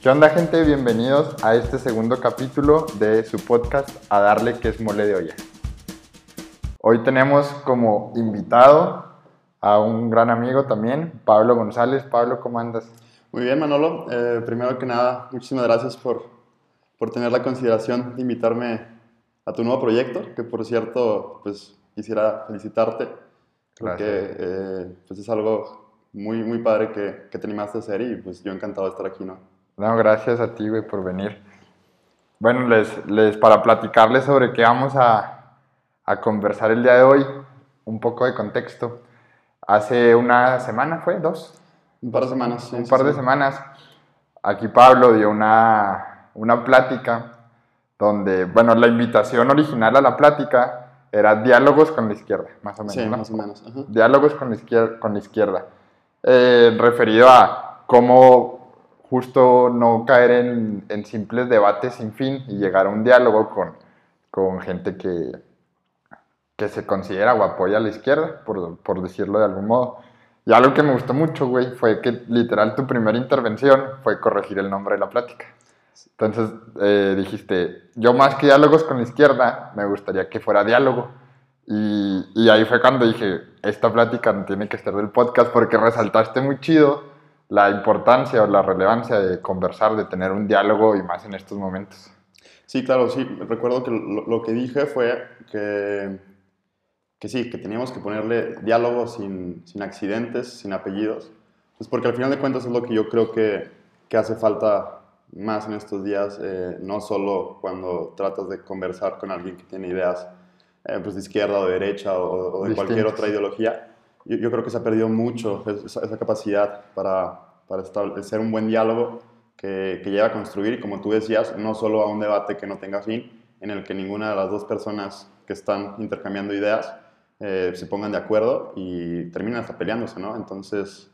¿Qué onda gente? Bienvenidos a este segundo capítulo de su podcast A Darle que es mole de olla. Hoy tenemos como invitado a un gran amigo también, Pablo González. Pablo, ¿cómo andas? Muy bien, Manolo. Eh, primero que nada, muchísimas gracias por, por tener la consideración de invitarme a tu nuevo proyecto, que por cierto, pues quisiera felicitarte, porque eh, pues es algo muy, muy padre que, que te animaste a hacer y pues yo encantado de estar aquí, ¿no? No, gracias a ti, güey, por venir. Bueno, les, les, para platicarles sobre qué vamos a, a conversar el día de hoy, un poco de contexto. Hace una semana, ¿fue? ¿Dos? Un par de semanas. Sí, un par de semanas. Aquí Pablo dio una, una plática donde, bueno, la invitación original a la plática era diálogos con la izquierda, más o menos. Sí, ¿no? más o menos. Ajá. Diálogos con la izquierda. Con la izquierda. Eh, referido a cómo justo no caer en, en, simples debates sin fin y llegar a un diálogo con, con gente que, que se considera o apoya a la izquierda, por, por decirlo de algún modo. Y algo que me gustó mucho, güey, fue que literal tu primera intervención fue corregir el nombre de la plática. Entonces eh, dijiste, yo más que diálogos con la izquierda, me gustaría que fuera diálogo. Y, y, ahí fue cuando dije, esta plática no tiene que estar del podcast porque resaltaste muy chido la importancia o la relevancia de conversar, de tener un diálogo y más en estos momentos. Sí, claro, sí. Recuerdo que lo, lo que dije fue que, que, sí, que teníamos que ponerle diálogo sin, sin, accidentes, sin apellidos. Pues porque al final de cuentas es lo que yo creo que, que hace falta más en estos días, eh, no solo cuando tratas de conversar con alguien que tiene ideas eh, pues de izquierda o de derecha o, o de cualquier otra ideología, yo, yo, creo que se ha perdido mucho esa, esa capacidad para, para establecer un buen diálogo que, que lleva a construir, y como tú decías, no solo a un debate que no tenga fin, en el que ninguna de las dos personas que están intercambiando ideas eh, se pongan de acuerdo y terminan hasta peleándose, ¿no? Entonces,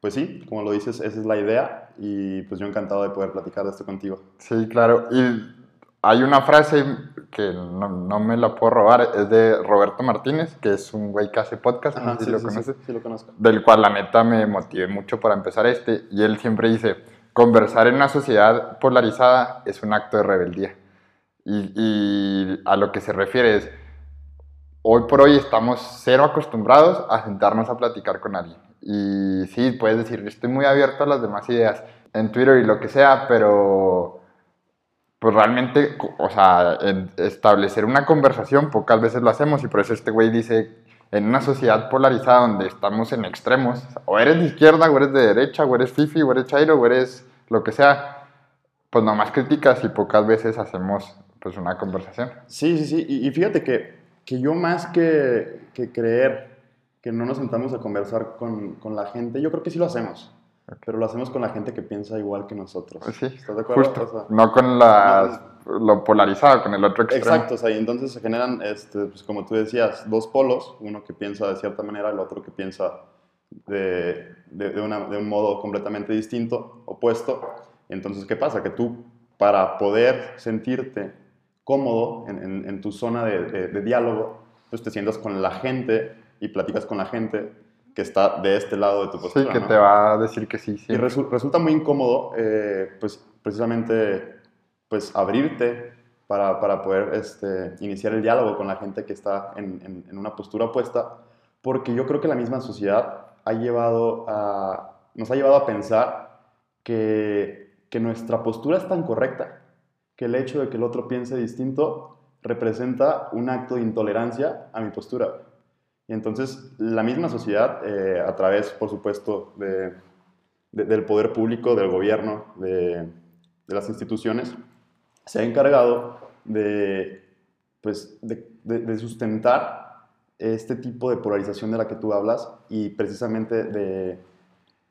pues sí, como lo dices, esa es la idea y pues yo encantado de poder platicar de esto contigo. Sí, claro. Y hay una frase que no, no, me la puedo robar, es de Roberto Martínez, que es un güey que hace podcast, Ajá, no sé sí, si lo sí, conoces, sí, sí, lo conozco. del cual la neta me motivé mucho para empezar este, y él siempre dice, conversar en una sociedad polarizada es un acto de rebeldía. Y, y a lo que se refiere es, hoy por hoy estamos cero acostumbrados a sentarnos a platicar con alguien. Y sí, puedes decir, estoy muy abierto a las demás ideas en Twitter y lo que sea, pero pues realmente, o sea, establecer una conversación pocas veces lo hacemos y por eso este güey dice, en una sociedad polarizada donde estamos en extremos, o eres de izquierda, o eres de derecha, o eres fifi, o eres chairo, o eres lo que sea, pues nomás criticas y pocas veces hacemos pues una conversación. Sí, sí, sí, y, y fíjate que, que, yo más que, que, creer que no nos sentamos a conversar con, con la gente, yo creo que sí lo hacemos. Okay. Pero lo hacemos con la gente que piensa igual que nosotros. Sí, ¿Estás de acuerdo? Justo. O sea, no con las, no, lo polarizado, con el otro extremo. Exacto, o sea, y entonces se generan, este, pues como tú decías, dos polos, uno que piensa de cierta manera, el otro que piensa de, de, de, una, de un modo completamente distinto, opuesto. Entonces, ¿qué pasa? Que tú, para poder sentirte cómodo en, en, en tu zona de, diálogo, pues te sientas con la gente y platicas con la gente que está de este lado de tu postura. Sí, que ¿no? te va a decir que sí. sí. Y resu resulta muy incómodo, eh, pues precisamente, pues abrirte para, para poder este, iniciar el diálogo con la gente que está en, en, en, una postura opuesta, porque yo creo que la misma sociedad ha llevado a, nos ha llevado a pensar que, que nuestra postura es tan correcta que el hecho de que el otro piense distinto representa un acto de intolerancia a mi postura. Y entonces la misma sociedad, eh, a través, por supuesto, de, de, del poder público, del gobierno, de, de, las instituciones, se ha encargado de, pues, de, sustentar este tipo de polarización de la que tú hablas y precisamente de,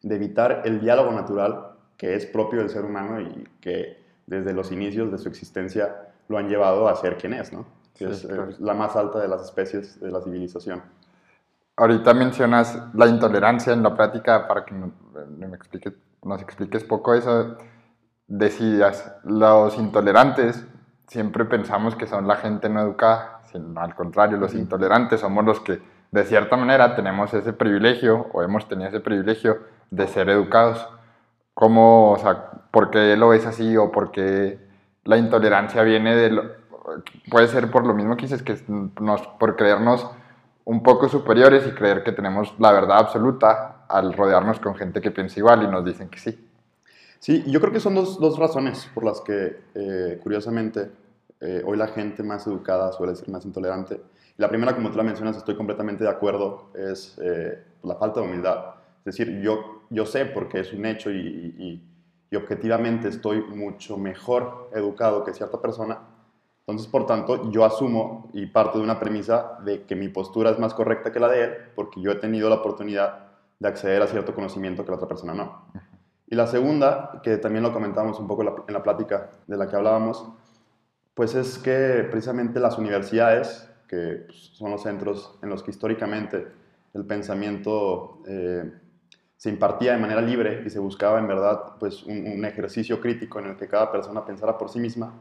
evitar el diálogo natural que es propio del ser humano y que desde los inicios de su existencia lo han llevado a ser quien es, ¿no? Que sí, es claro. la más alta de las especies de la civilización. Ahorita mencionas la intolerancia en la práctica, para que me explique, nos expliques poco eso. Decías, los intolerantes siempre pensamos que son la gente no educada, sino al contrario, los intolerantes somos los que de cierta manera tenemos ese privilegio o hemos tenido ese privilegio de ser educados. cómo, o sea, por qué lo ves así o por qué la intolerancia viene de lo, puede ser por lo mismo que dices, que nos, por creernos un poco superiores y creer que tenemos la verdad absoluta al rodearnos con gente que piensa igual y nos dicen que sí. Sí, yo creo que son dos, dos razones por las que, eh, curiosamente, eh, hoy la gente más educada suele ser más intolerante. La primera, como tú la mencionas, estoy completamente de acuerdo, es eh, la falta de humildad. Es decir, yo, yo sé porque es un hecho y, y, y objetivamente estoy mucho mejor educado que cierta persona, entonces, por tanto, yo asumo y parto de una premisa de que mi postura es más correcta que la de él, porque yo he tenido la oportunidad de acceder a cierto conocimiento que la otra persona no. Y la segunda, que también lo comentamos un poco en la plática de la que hablábamos, pues es que precisamente las universidades, que pues, son los centros en los que históricamente el pensamiento eh, se impartía de manera libre y se buscaba en verdad pues un ejercicio crítico en el que cada persona pensara por sí misma,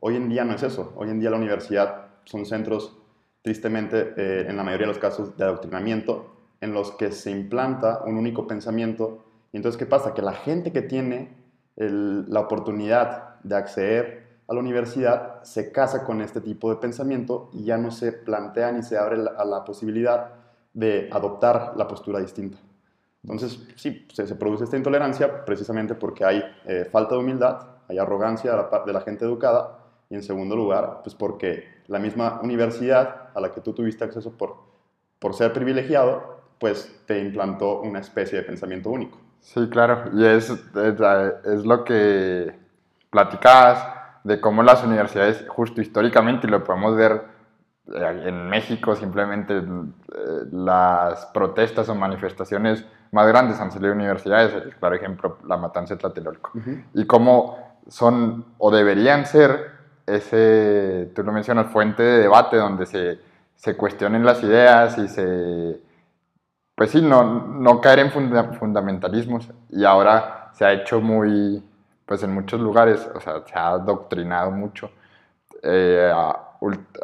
Hoy en día no es eso. Hoy en día la universidad son centros, tristemente, eh, en la mayoría de los casos, de adoctrinamiento, en los que se implanta un único pensamiento. Y entonces, ¿qué pasa? Que la gente que tiene la oportunidad de acceder a la universidad se casa con este tipo de pensamiento y ya no se plantea ni se abre a la posibilidad de adoptar la postura distinta. Entonces, sí, se, produce esta intolerancia precisamente porque hay eh, falta de humildad, hay arrogancia de la gente educada y en segundo lugar, pues porque la misma universidad a la que tú tuviste acceso por, por ser privilegiado, pues te implantó una especie de pensamiento único. Sí, claro, y es, es, lo que platicabas de cómo las universidades, justo históricamente, y lo podemos ver eh, en México, simplemente eh, las protestas o manifestaciones más grandes han salido de universidades, el claro ejemplo, la matanza de Tlatelolco, y cómo son o deberían ser ese, tú lo mencionas, fuente de debate donde se, se cuestionen las ideas y se, pues sí, no, no caer en fundamentalismos. Y ahora se ha hecho muy, pues en muchos lugares, o sea, se ha adoctrinado mucho. Eh,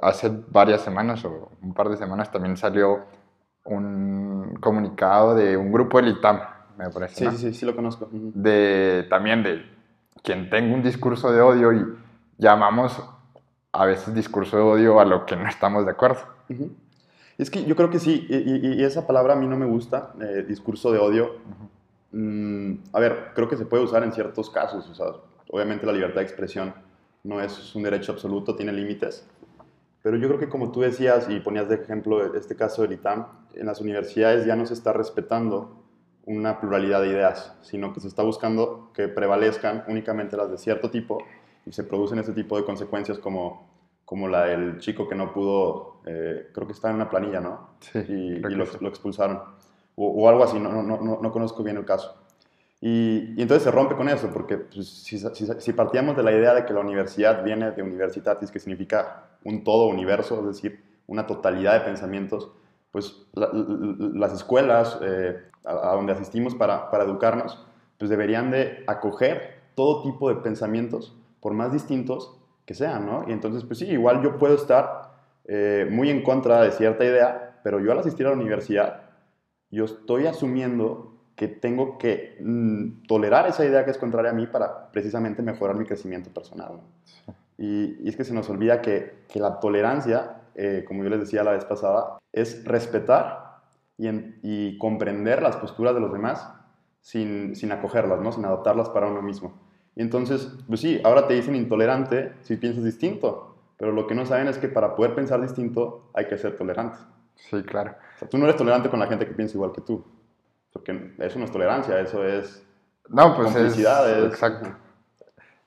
hace varias semanas o un par de semanas también salió un comunicado de un grupo del ITAM, me parece. Sí, sí, sí, sí lo conozco. De, también de quien tenga un discurso de odio y llamamos a veces discurso de odio a lo que no estamos de acuerdo. Es que yo creo que sí, y, esa palabra a mí no me gusta, eh, discurso de odio. Mm, a ver, creo que se puede usar en ciertos casos, o sea, obviamente la libertad de expresión no es un derecho absoluto, tiene límites, pero yo creo que como tú decías y ponías de ejemplo este caso del ITAM, en las universidades ya no se está respetando una pluralidad de ideas, sino que se está buscando que prevalezcan únicamente las de cierto tipo y se producen este tipo de consecuencias como, como la del chico que no pudo, eh, creo que está en una planilla, ¿no? Sí. Y, lo, lo, expulsaron. O, algo así, no, no, no, no, conozco bien el caso. Y, y entonces se rompe con eso, porque pues, si, si, partíamos de la idea de que la universidad viene de universitatis, que significa un todo universo, es decir, una totalidad de pensamientos, pues las escuelas eh, a, a, donde asistimos para, para educarnos, pues deberían de acoger todo tipo de pensamientos por más distintos que sean, ¿no? Y entonces, pues sí, igual yo puedo estar eh, muy en contra de cierta idea, pero yo al asistir a la universidad, yo estoy asumiendo que tengo que mm, tolerar esa idea que es contraria a mí para precisamente mejorar mi crecimiento personal. Y, es que se nos olvida que, que la tolerancia, eh, como yo les decía la vez pasada, es respetar y, y, comprender las posturas de los demás sin, sin acogerlas, ¿no? sin adoptarlas para uno mismo. Y entonces, pues sí, ahora te dicen intolerante si piensas distinto, pero lo que no saben es que para poder pensar distinto hay que ser tolerante. Sí, claro. O sea, tú no eres tolerante con la gente que piensa igual que tú, porque eso no es tolerancia, eso es no, pues complicidad. exacto.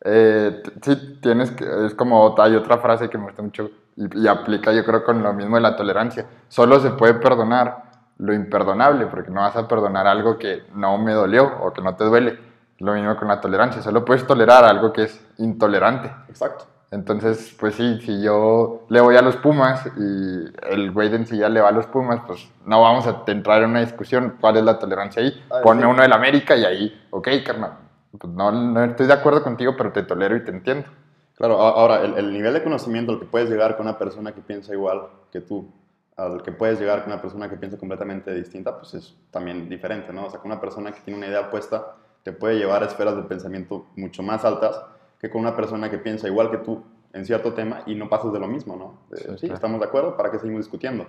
Eh, sí, tienes que, es como, hay otra frase que me gusta mucho y, y, aplica yo creo con lo mismo de la tolerancia. Solo se puede perdonar lo imperdonable, porque no vas a perdonar algo que no me dolió o que no te duele lo mismo con la tolerancia, solo puedes tolerar algo que es intolerante. Exacto. Entonces, pues sí, si yo le voy a los Pumas y el güey de ya le va a los Pumas, pues no vamos a entrar en una discusión cuál es la tolerancia ahí. Ah, Ponme uno del América y ahí, ok, carnal, pues no, no, estoy de acuerdo contigo, pero te tolero y te entiendo. Claro, ahora, el, el, nivel de conocimiento al que puedes llegar con una persona que piensa igual que tú, al que puedes llegar con una persona que piensa completamente distinta, pues es también diferente, ¿no? O sea, con una persona que tiene una idea opuesta, te puede llevar a esferas de pensamiento mucho más altas que con una persona que piensa igual que tú en cierto tema y no pasas de lo mismo, ¿no? sí, estamos de acuerdo, ¿para qué seguimos discutiendo?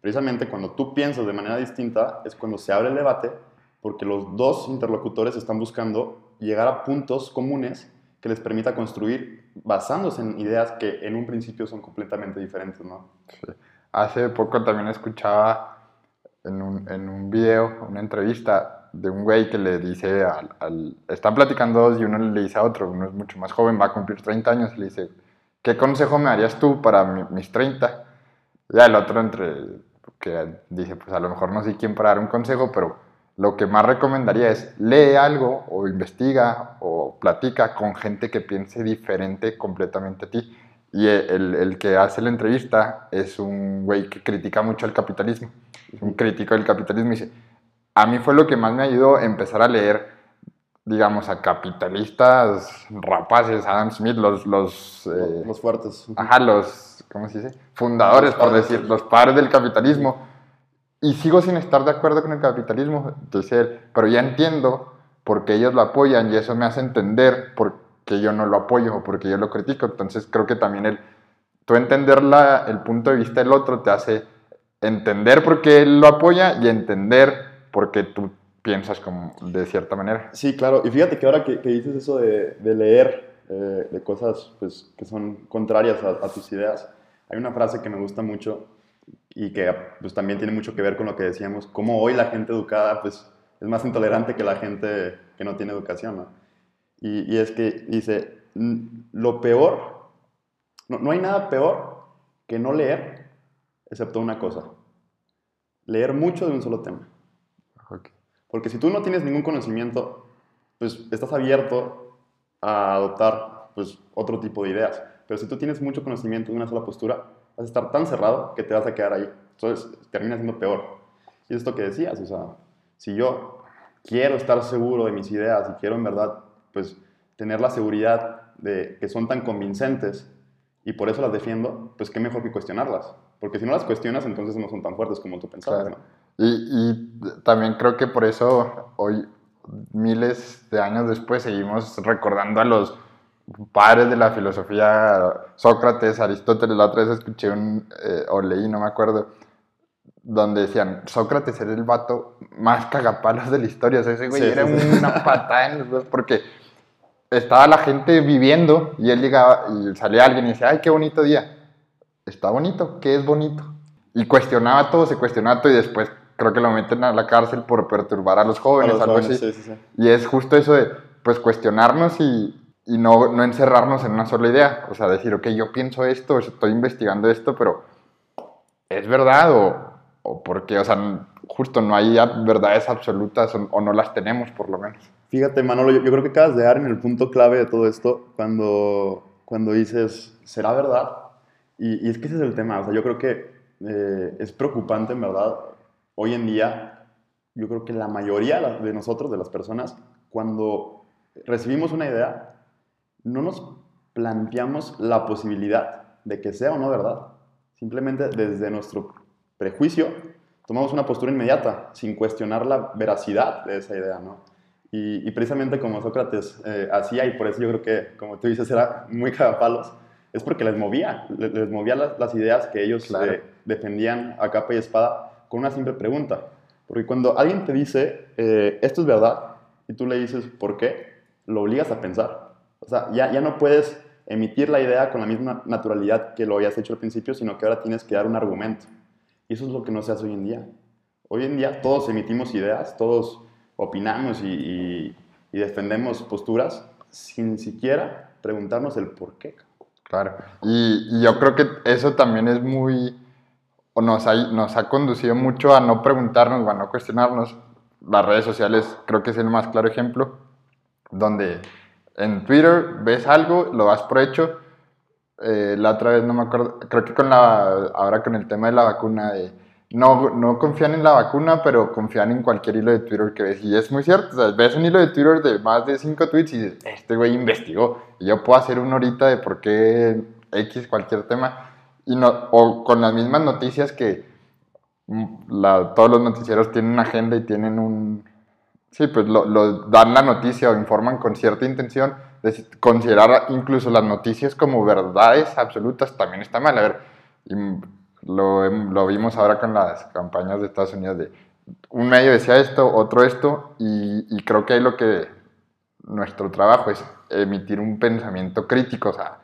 Precisamente cuando tú piensas de manera distinta es cuando se abre el debate porque los dos interlocutores están buscando llegar a puntos comunes que les permita construir basándose en ideas que en un principio son completamente diferentes, ¿no? Sí. Hace poco también escuchaba en un, en un video, una entrevista de un güey que le dice al, Están platicando dos y uno le dice a otro, uno es mucho más joven, va a cumplir 30 años, y le dice, ¿qué consejo me darías tú para mis 30? Ya el otro entre, que dice, pues a lo mejor no sé quién para dar un consejo, pero lo que más recomendaría es lee algo o investiga o platica con gente que piense diferente completamente a ti. Y el, el que hace la entrevista es un güey que critica mucho el capitalismo, un crítico del capitalismo y dice, a mí fue lo que más me ayudó a empezar a leer, digamos, a capitalistas rapaces, Adam Smith, los... Los, eh, los fuertes. Ajá, los, ¿cómo se dice? Fundadores, por decir, los padres del capitalismo y sigo sin estar de acuerdo con el capitalismo, dice él, pero ya entiendo por qué ellos lo apoyan y eso me hace entender por qué yo no lo apoyo o por qué yo lo critico. Entonces creo que también el, tú entender la, el punto de vista del otro te hace entender por qué él lo apoya y entender por qué tú piensas como de cierta manera. Sí, claro. Y fíjate que ahora que, dices eso de, de leer eh, de cosas pues, que son contrarias a, a tus ideas, hay una frase que me gusta mucho y que pues, también tiene mucho que ver con lo que decíamos, cómo hoy la gente educada pues, es más intolerante que la gente que no tiene educación. ¿no? Y, y, es que dice, lo peor, no, no, hay nada peor que no leer, excepto una cosa, leer mucho de un solo tema. Porque si tú no tienes ningún conocimiento, pues estás abierto a adoptar pues, otro tipo de ideas. Pero si tú tienes mucho conocimiento de una sola postura, vas a estar tan cerrado que te vas a quedar ahí. Entonces termina siendo peor. Y es esto que decías, o sea, si yo quiero estar seguro de mis ideas y quiero en verdad, pues, tener la seguridad de que son tan convincentes y por eso las defiendo, pues qué mejor que cuestionarlas. Porque si no las cuestionas, entonces no son tan fuertes como tú pensabas. Y, y también creo que por eso hoy, miles de años después, seguimos recordando a los padres de la filosofía, Sócrates, Aristóteles, la otra vez escuché un, eh, o leí, no me acuerdo, donde decían, Sócrates era el vato más cagapalos de la historia, o sea, ese güey era una patada en los dos, porque estaba la gente viviendo y él llegaba y salía alguien y decía, ay, qué bonito día. Está bonito, ¿qué es bonito? Y cuestionaba todo, se cuestionaba todo y después creo que lo meten a la cárcel por perturbar a los jóvenes, algo así. y es justo eso de, pues, cuestionarnos y, y no, no encerrarnos en una sola idea. O sea, decir, ok, yo pienso esto, estoy investigando esto, pero ¿es verdad o, o por qué? O sea, justo no hay verdades absolutas o, no las tenemos, por lo menos. Fíjate, Manolo, yo, creo que acabas de dar en el punto clave de todo esto cuando, cuando dices, ¿será verdad? Y, y es que ese es el tema. O sea, yo creo que eh, es preocupante, en verdad, hoy en día, yo creo que la mayoría de nosotros, de las personas, cuando recibimos una idea, no nos planteamos la posibilidad de que sea o no verdad. Simplemente desde nuestro prejuicio tomamos una postura inmediata, sin cuestionar la veracidad de esa idea, ¿no? Y, precisamente como Sócrates eh, hacía, y por eso yo creo que, como tú dices, era muy cagapalos, es porque les movía, les, movía las, ideas que ellos eh, defendían a capa y espada con una simple pregunta. Porque cuando alguien te dice, eh, esto es verdad, y tú le dices, ¿por qué? Lo obligas a pensar. O sea, ya, ya no puedes emitir la idea con la misma naturalidad que lo hayas hecho al principio, sino que ahora tienes que dar un argumento. Y eso es lo que no se hace hoy en día. Hoy en día todos emitimos ideas, todos opinamos y, defendemos posturas sin siquiera preguntarnos el por qué. Claro, y, yo creo que eso también es muy, o nos ha, nos ha conducido mucho a no preguntarnos, a no cuestionarnos. Las redes sociales creo que es el más claro ejemplo, donde en Twitter ves algo, lo das por hecho. Eh, la otra vez no me acuerdo, creo que con la, ahora con el tema de la vacuna, de, no, no confían en la vacuna, pero confían en cualquier hilo de Twitter que ves. Y es muy cierto, o sea, ves un hilo de Twitter de más de cinco tweets y dices, este güey investigó. Y yo puedo hacer una horita de por qué X cualquier tema. Y no, o con las mismas noticias que mm, la, todos los noticieros tienen una agenda y tienen un, Sí, pues lo, lo dan la noticia o informan con cierta intención. De considerar incluso las noticias como verdades absolutas también está mal. A ver, lo, lo vimos ahora con las campañas de Estados Unidos de un medio decía esto, otro esto, y, y creo que ahí lo que nuestro trabajo es emitir un pensamiento crítico, o sea,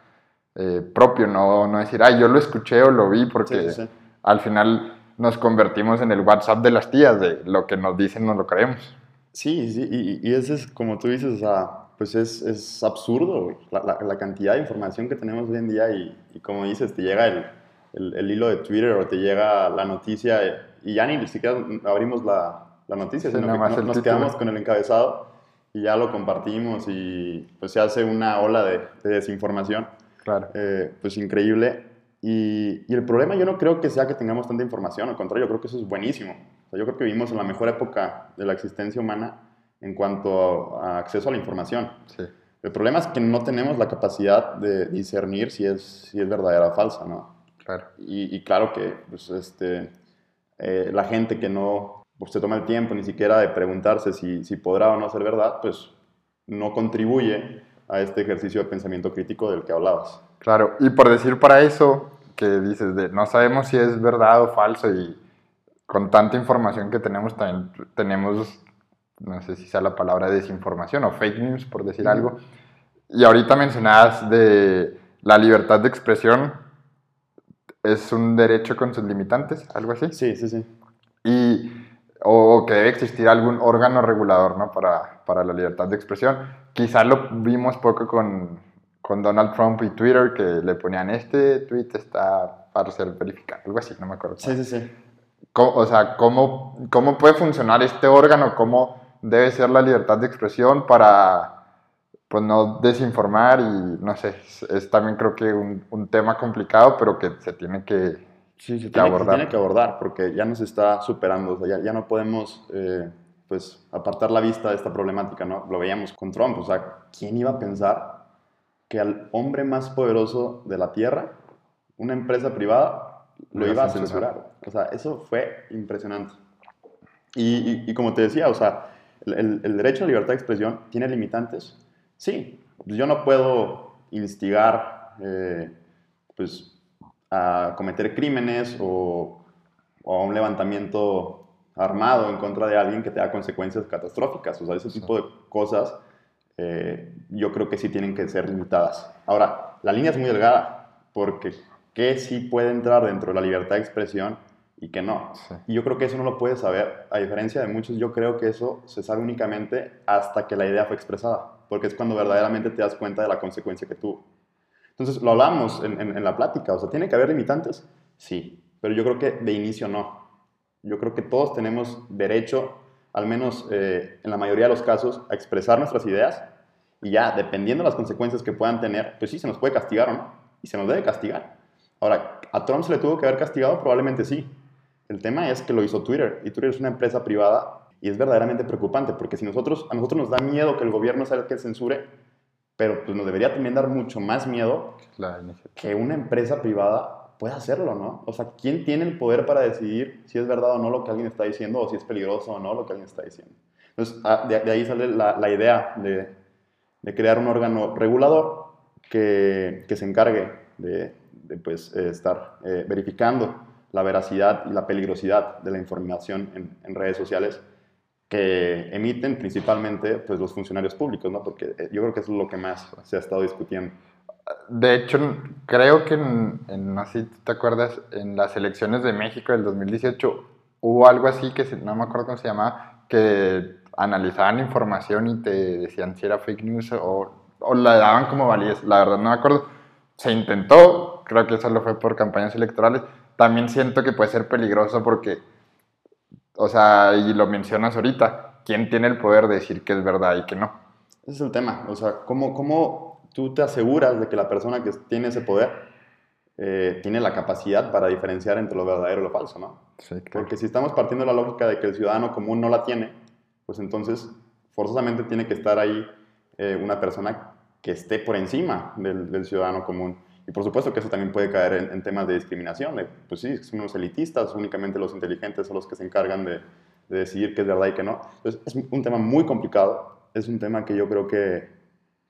eh, propio, no, no decir, ay, yo lo escuché o lo vi, porque Sí, sí, al final nos convertimos en el WhatsApp de las tías, de lo que nos dicen no lo creemos. Sí, sí, y, y ese es, como tú dices, o sea, pues es, es absurdo la, la- la cantidad de información que tenemos hoy en día y, y como dices, te llega el, el- el hilo de Twitter o te llega la noticia eh, y ya ni siquiera abrimos la, la noticia, Sí, sino que nos título. quedamos con el encabezado y ya lo compartimos y pues se hace una ola de, de desinformación Claro. eh, pues increíble. Y, y el problema yo no creo que sea que tengamos tanta información, al contrario, yo creo que eso es buenísimo. O sea, yo creo que vivimos en la mejor época de la existencia humana en cuanto a, a acceso a la información. Sí. El problema es que no tenemos la capacidad de discernir si es, si es verdadera o falsa, ¿no? Claro. Y, y claro que pues, este, eh, la gente que no pues, se toma el tiempo ni siquiera de preguntarse si, si podrá o no ser verdad, pues no contribuye a este ejercicio de pensamiento crítico del que hablabas. Claro, y por decir para eso, que dices de no sabemos si es verdad o falso y con tanta información que tenemos también tenemos, no sé si sea la palabra desinformación o fake news, por decir algo. Y ahorita mencionabas de la libertad de expresión es un derecho con sus limitantes, algo así. Sí, sí, sí. y o que debe existir algún órgano regulador ¿no? para, para la libertad de expresión. Quizá lo vimos poco con, con Donald Trump y Twitter, que le ponían este tweet está para ser verificado, algo así, no me acuerdo. Sí, sí, sí. O sea, ¿cómo, ¿cómo puede funcionar este órgano? ¿Cómo debe ser la libertad de expresión para pues, no desinformar? Y no sé, es, es también creo que un, un tema complicado, pero que se tiene que, Sí, se tiene, se abordar. tiene que abordar porque ya nos está superando, o sea, ya, ya no podemos eh, pues, apartar la vista de esta problemática, ¿no? Lo veíamos con Trump, o sea, ¿quién iba a pensar que al hombre más poderoso de la Tierra, una empresa privada, lo Lo iba a censurar. O sea, eso fue impresionante. Y, y- y como te decía, o sea, el, el- derecho a libertad de expresión tiene limitantes. Sí, yo no puedo instigar, eh, pues, a cometer crímenes o, o a un levantamiento armado en contra de alguien que tenga consecuencias catastróficas. O sea, ese tipo de cosas eh, yo creo que sí tienen que ser limitadas. Ahora, la línea es muy delgada porque qué sí puede entrar dentro de la libertad de expresión y qué no. Sí. Y yo creo que eso no lo puedes saber. A diferencia de muchos, yo creo que eso se sabe únicamente hasta que la idea fue expresada, porque es cuando verdaderamente te das cuenta de la consecuencia que tuvo. Entonces, lo hablamos en, la plática, o sea, ¿tiene que haber limitantes? Sí, pero yo creo que de inicio no. Yo creo que todos tenemos derecho, al menos eh, en la mayoría de los casos, a expresar nuestras ideas y ya, dependiendo de las consecuencias que puedan tener, pues sí, se nos puede castigar o no, y se nos debe castigar. Ahora, ¿a Trump se le tuvo que haber castigado? Probablemente sí. El tema es que lo hizo Twitter, y Twitter es una empresa privada y es verdaderamente preocupante, porque si nosotros, a nosotros nos da miedo que el gobierno sea el que censure, pero pues nos debería también dar mucho más miedo que una empresa privada pueda hacerlo, ¿no? O sea, ¿quién tiene el poder para decidir si es verdad o no lo que alguien está diciendo o si es peligroso o no lo que alguien está diciendo? Entonces, ah, de, de ahí sale la, la idea de, de crear un órgano regulador que, que se encargue de, de, pues, eh, estar eh, verificando la veracidad y la peligrosidad de la información en, en redes sociales que emiten principalmente pues, los funcionarios públicos, ¿no? Porque eh, yo creo que eso es lo que más se ha estado discutiendo. De hecho, creo que en, no sé si te acuerdas, en las elecciones de México del 2018 hubo algo así que no me acuerdo cómo se llamaba, que analizaban información y te decían si era fake news o, o la daban como validez. La verdad no me acuerdo. Se intentó, creo que solo fue por campañas electorales. También siento que puede ser peligroso porque, o sea, y lo mencionas ahorita, ¿quién tiene el poder de decir que es verdad y que no? Ese es el tema. O sea, ¿cómo, cómo tú te aseguras de que la persona que tiene ese poder eh, tiene la capacidad para diferenciar entre lo verdadero y lo falso, ¿no? Sí, Porque si estamos partiendo de la lógica de que el ciudadano común no la tiene, pues entonces forzosamente tiene que estar ahí eh, una persona que esté por encima del, del ciudadano común. Y por supuesto que eso también puede caer en, en temas de discriminación. de, pues sí, son unos elitistas, únicamente los inteligentes son los que se encargan de, de decidir qué es verdad y qué no. Entonces, es un tema muy complicado, es un tema que yo creo que,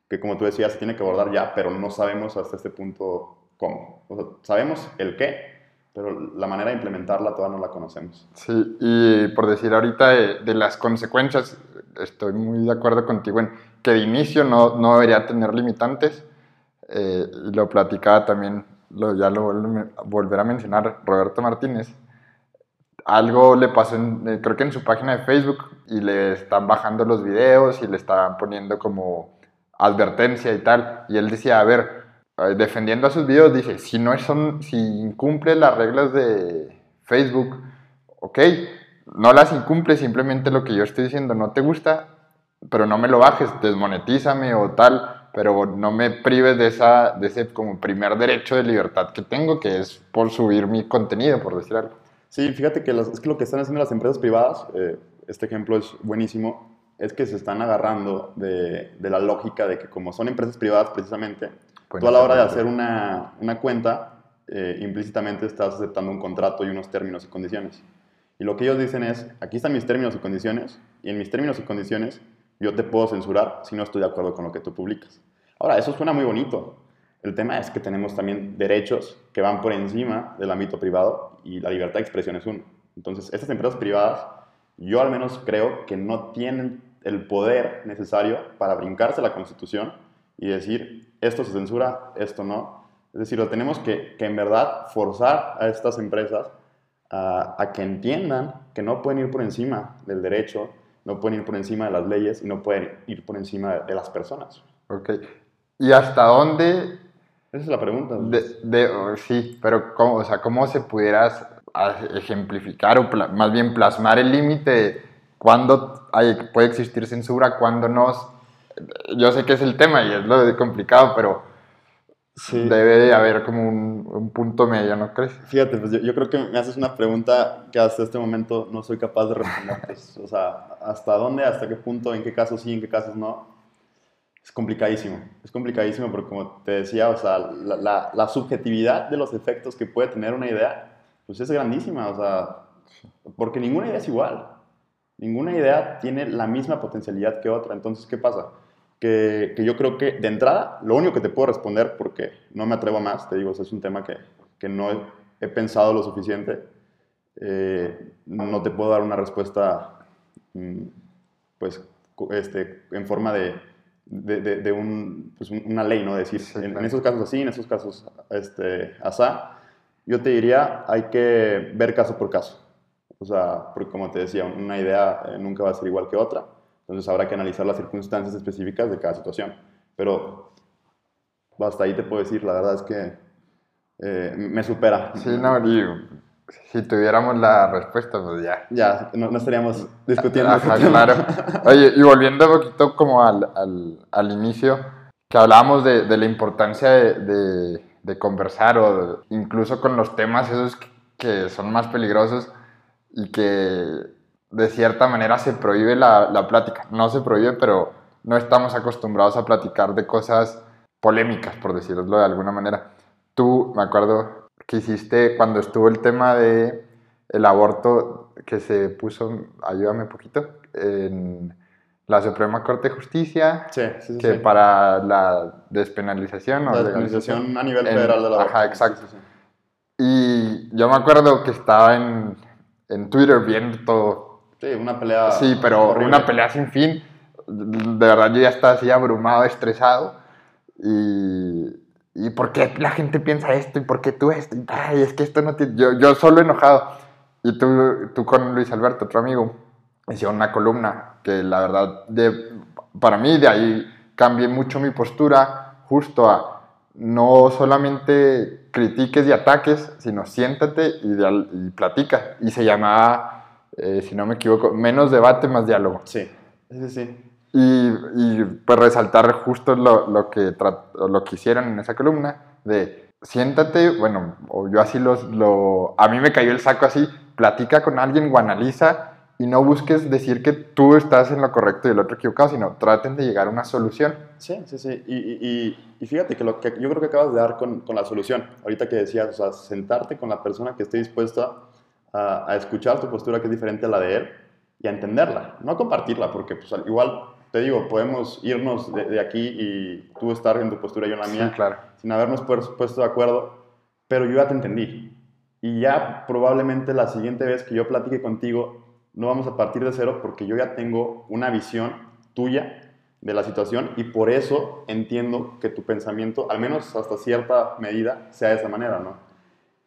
que como tú decías, se tiene que abordar ya, pero no sabemos hasta este punto cómo. O sea, sabemos el qué, pero la manera de implementarla todavía no la conocemos. Sí, y por decir ahorita de, de las consecuencias, estoy muy de acuerdo contigo en que de inicio no, no debería tener limitantes. Eh, lo platicaba también, ya lo vuelvo a volver a mencionar, Roberto Martínez. Algo le pasó, en, eh, creo que en su página de Facebook, y le están bajando los videos y le estaban poniendo como advertencia y tal. Y él decía, a ver, eh, defendiendo a sus videos, dice, si no son, si incumple las reglas de Facebook, ok, no las incumple, simplemente lo que yo estoy diciendo no te gusta, pero no me lo bajes, desmonetízame o tal, pero no me prives de, esa, de ese como primer derecho de libertad que tengo, que es por subir mi contenido, por decir algo. Sí, fíjate que, es que lo que están haciendo las empresas privadas, eh, este ejemplo es buenísimo, es que se están agarrando de, de, la lógica de que como son empresas privadas precisamente, pues tú a la hora de hacer una, una cuenta, eh, implícitamente estás aceptando un contrato y unos términos y condiciones. Y lo que ellos dicen es, aquí están mis términos y condiciones, y en mis términos y condiciones yo te puedo censurar si no estoy de acuerdo con lo que tú publicas. Ahora, eso suena muy bonito. El tema es que tenemos también derechos que van por encima del ámbito privado y la libertad de expresión es uno. Entonces, estas empresas privadas, yo al menos creo que no tienen el poder necesario para brincarse la Constitución y decir, esto se censura, esto no. Es decir, lo tenemos que, que en verdad forzar a estas empresas a, a, que entiendan que no pueden ir por encima del derecho, no pueden ir por encima de las leyes y no pueden ir por encima de, de las personas. Ok. ¿Y hasta dónde? Esa es la pregunta. De, de, oh, sí, pero ¿cómo, o sea, ¿cómo se pudieras ejemplificar o más bien plasmar el límite de cuándo hay, puede existir censura, cuándo no? Yo sé que es el tema y es lo complicado, pero Sí. Debe de haber como un, un, punto medio, ¿no crees? Fíjate, pues yo, yo, creo que me haces una pregunta que hasta este momento no soy capaz de responder. Pues, o sea, ¿hasta dónde, hasta qué punto, en qué casos sí, en qué casos no? Es complicadísimo. Es complicadísimo porque, como te decía, o sea, la, la, la subjetividad de los efectos que puede tener una idea, pues es grandísima. O sea, porque ninguna idea es igual. Ninguna idea tiene la misma potencialidad que otra. Entonces, ¿qué pasa? Que, que, yo creo que de entrada, lo único que te puedo responder, porque no me atrevo a más, te digo, es un tema que, que no he, he, pensado lo suficiente, eh, no te puedo dar una respuesta, pues, este, en forma de, de, de, de un, pues una ley, ¿no? Decir, en, en, esos casos así, en esos casos este, asá, yo te diría, hay que ver caso por caso. O sea, porque como te decía, una idea eh, nunca va a ser igual que otra. Entonces habrá que analizar las circunstancias específicas de cada situación. Pero hasta ahí te puedo decir, la verdad es que eh, me supera. Sí, no, y si tuviéramos la respuesta, pues ya. Ya, no, no estaríamos discutiendo. Ajá, claro. Oye, y volviendo un poquito como al, al, al inicio, que hablábamos de, de la importancia de, de, de conversar o incluso con los temas esos que, que son más peligrosos y que de cierta manera se prohíbe la, la, plática. No se prohíbe, pero no estamos acostumbrados a platicar de cosas polémicas, por decirlo de alguna manera. Tú, me acuerdo que hiciste cuando estuvo el tema de el aborto que se puso, ayúdame un poquito, en la Suprema Corte de Justicia, sí, sí, sí, que para la despenalización la despenalización a nivel federal de la Ajá, exacto. Y yo me acuerdo que estaba en, en Twitter viendo todo, Sí, una pelea. Sí, pero horrible. una pelea sin fin. De verdad, yo ya estaba así abrumado, estresado. Y, y ¿por qué la gente piensa esto? ¿Y por qué tú esto? Y, ay, es que esto no tiene... Yo, yo solo enojado. Y tú, tú con Luis Alberto, otro amigo, hicieron una columna que la verdad, de, para mí, de ahí cambié mucho mi postura justo a no solamente critiques y ataques, sino siéntate y, de, y platica. Y se llamaba eh, si no me equivoco, menos debate, más diálogo. Sí, sí, sí. Y, y pues resaltar justo lo, lo, que lo que hicieron en esa columna, de siéntate, bueno, o yo así los, lo, a mí me cayó el saco así, platica con alguien o analiza y no busques decir que tú estás en lo correcto y el otro equivocado, sino traten de llegar a una solución. Sí, sí, sí. Y, y, y fíjate que lo que yo creo que acabas de dar con, con la solución, ahorita que decías, o sea, sentarte con la persona que esté dispuesta a, a, escuchar tu postura que es diferente a la de él y a entenderla, no a compartirla, porque pues, igual, te digo, podemos irnos de, aquí y tú estar en tu postura y yo en la mía, claro. sin habernos puesto de acuerdo, pero yo ya te entendí. Y ya probablemente la siguiente vez que yo platique contigo, no vamos a partir de cero porque yo ya tengo una visión tuya de la situación y por eso entiendo que tu pensamiento, al menos hasta cierta medida, sea de esa manera, ¿no?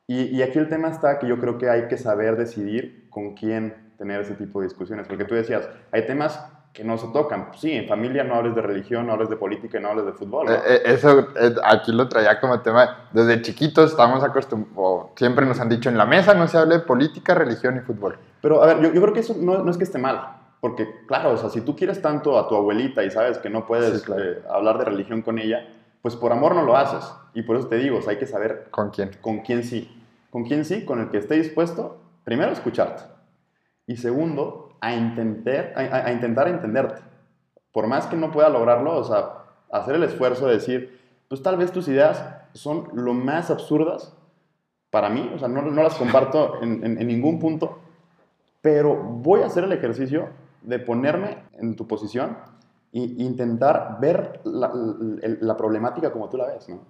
Y, y aquí el tema está que yo creo que hay que saber decidir con quién tener ese tipo de discusiones, porque tú decías, hay temas que no se tocan. Sí, en familia no hables de religión, no hables de política, no hables de fútbol. Eh, eh, eso eh, aquí lo traía como tema. Desde chiquitos estamos acostumbrados, siempre nos han dicho en la mesa no se hable de política, religión y fútbol. Pero a ver, yo, yo creo que eso no, no, es que esté mal, porque claro, o sea, si tú quieres tanto a tu abuelita y sabes que no puedes hablar de religión con ella, pues por amor no lo haces. Y por eso te digo, o sea, hay que saber con quién. Con quién sí. Con quién sí, con el que esté dispuesto, primero a escucharte. Y segundo, a intentar, a, intentar entenderte. Por más que no pueda lograrlo, o sea, hacer el esfuerzo de decir, pues tal vez tus ideas son lo más absurdas para mí, o sea, no, no las comparto en, en, ningún punto, pero voy a hacer el ejercicio de ponerme en tu posición e intentar ver la, la, problemática como tú la ves, ¿no?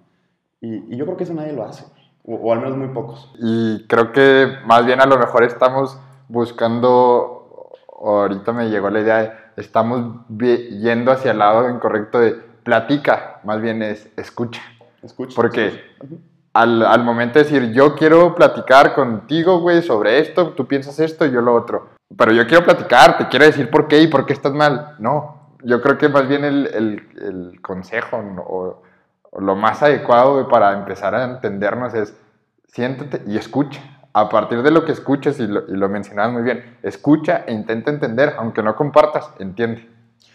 Y, y, yo creo que eso nadie lo hace, o, o al menos muy pocos. Y creo que más bien a lo mejor estamos buscando, ahorita me llegó la idea de, estamos yendo hacia el lado incorrecto de platica, más bien es escucha. Escucha. Porque al, al, momento de decir, yo quiero platicar contigo, güey, sobre esto, tú piensas esto y yo lo otro. Pero yo quiero platicar, te quiero decir por qué y por qué estás mal. No, yo creo que más bien el, el, el consejo o, o, lo más adecuado para empezar a entendernos es siéntate y escucha a partir de lo que escuches, y lo, y lo mencionabas muy bien, escucha e intenta entender, aunque no compartas, entiende.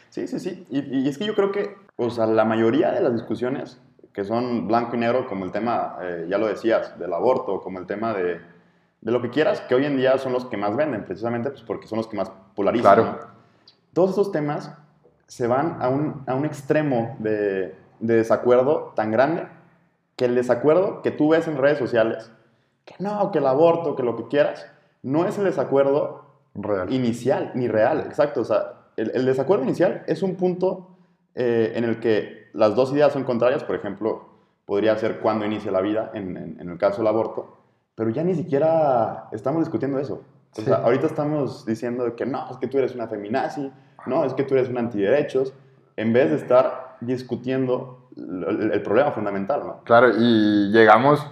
Sí, sí, sí. Y, y, es que yo creo que, o sea, la mayoría de las discusiones que son blanco y negro, como el tema, eh, ya lo decías, del aborto, como el tema de, de, lo que quieras, que hoy en día son los que más venden, precisamente pues porque son los que más polarizan. Claro. ¿no? Todos esos temas se van a un, a un extremo de, de desacuerdo tan grande que el desacuerdo que tú ves en redes sociales que no, que el aborto, que lo que quieras, no es el desacuerdo real. inicial, ni real, exacto. O sea, el, el desacuerdo inicial es un punto eh, en el que las dos ideas son contrarias, por ejemplo, podría ser cuando inicia la vida, en, en, en el caso del aborto, pero ya ni siquiera estamos discutiendo eso. O sí. sea, ahorita estamos diciendo que no, es que tú eres una feminazi, no, es que tú eres un antiderechos, en vez de estar discutiendo el, el problema fundamental, ¿no? Claro, y llegamos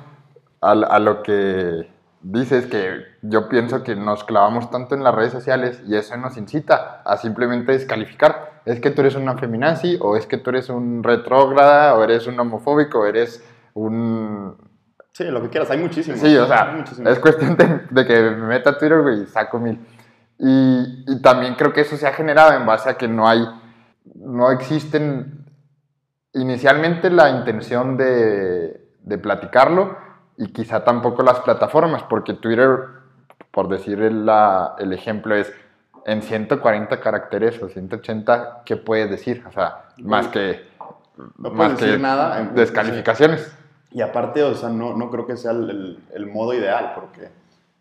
a, a, lo que dices que yo pienso que nos clavamos tanto en las redes sociales y eso nos incita a simplemente descalificar. Es que tú eres una feminazi o es que tú eres un retrógrada o eres un homofóbico o eres un... Sí, lo que quieras, hay muchísimos. Sí, o sea, es cuestión de, de, que me meta a Twitter y saco mil. Y, y también creo que eso se ha generado en base a que no hay, no existen inicialmente la intención de, de platicarlo, y quizá tampoco las plataformas, porque Twitter, por decir el, la, el ejemplo, es en 140 caracteres o 180, ¿qué puedes decir? O sea, más que, no más decir que nada, descalificaciones. Y aparte, o sea, no, no creo que sea el, el, el, modo ideal, porque,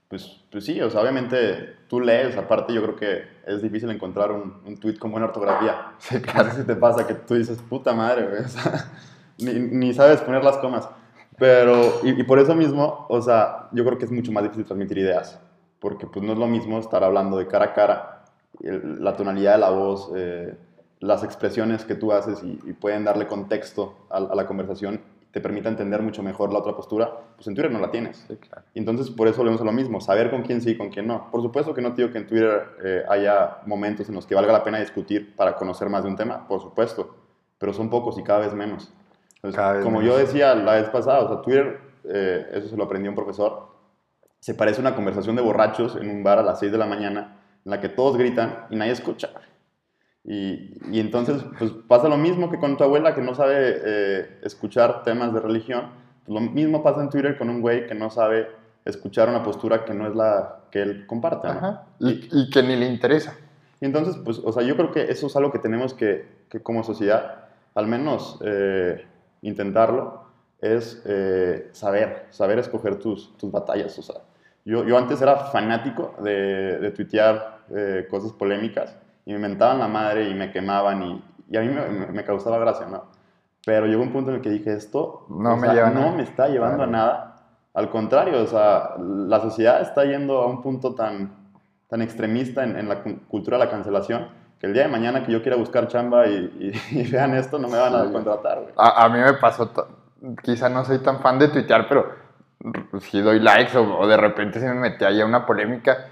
pues, pues sí, o sea, obviamente tú lees, aparte yo creo que es difícil encontrar un, un tweet con buena ortografía. Sí, claro. No sé si te pasa que tú dices, puta madre, güey, o ni, ni sabes poner las comas. Pero, y, por eso mismo, o sea, yo creo que es mucho más difícil transmitir ideas, porque pues no es lo mismo estar hablando de cara a cara, la tonalidad de la voz, eh, las expresiones que tú haces y, pueden darle contexto a, la conversación, te permite entender mucho mejor la otra postura, pues en Twitter no la tienes. Sí, claro. Y entonces por eso volvemos a lo mismo, saber con quién sí y con quién no. Por supuesto que no digo que en Twitter eh, haya momentos en los que valga la pena discutir para conocer más de un tema, por supuesto, pero son pocos y cada vez menos. Entonces, como yo decía la vez pasada, o sea, Twitter, eh, eso se lo aprendió un profesor, se parece a una conversación de borrachos en un bar a las 6 de la mañana en la que todos gritan y nadie escucha. Y, y entonces, pues pasa lo mismo que con tu abuela que no sabe eh, escuchar temas de religión. Pues, lo mismo pasa en Twitter con un güey que no sabe escuchar una postura que no es la que él comparte. ¿no? Ajá. Y, y, que ni le interesa. Y entonces, pues, o sea, yo creo que eso es algo que tenemos que, que como sociedad, al menos... Eh, intentarlo, es eh, saber, saber escoger tus, tus batallas. O sea, yo, yo antes era fanático de, de tuitear eh, cosas polémicas y me mentaban la madre y me quemaban y, y a mí me, me, causaba gracia, ¿no? Pero llegó un punto en el que dije, esto no, me, lleva no me está llevando a nada. Al contrario, o sea, la sociedad está yendo a un punto tan, tan extremista en, en la cultura de la cancelación que el día de mañana que yo quiera buscar chamba y, y, vean esto, no me van a contratar. A, a, mí me pasó, quizá no soy tan fan de tuitear, pero si doy likes o, de repente se me metía ahí a una polémica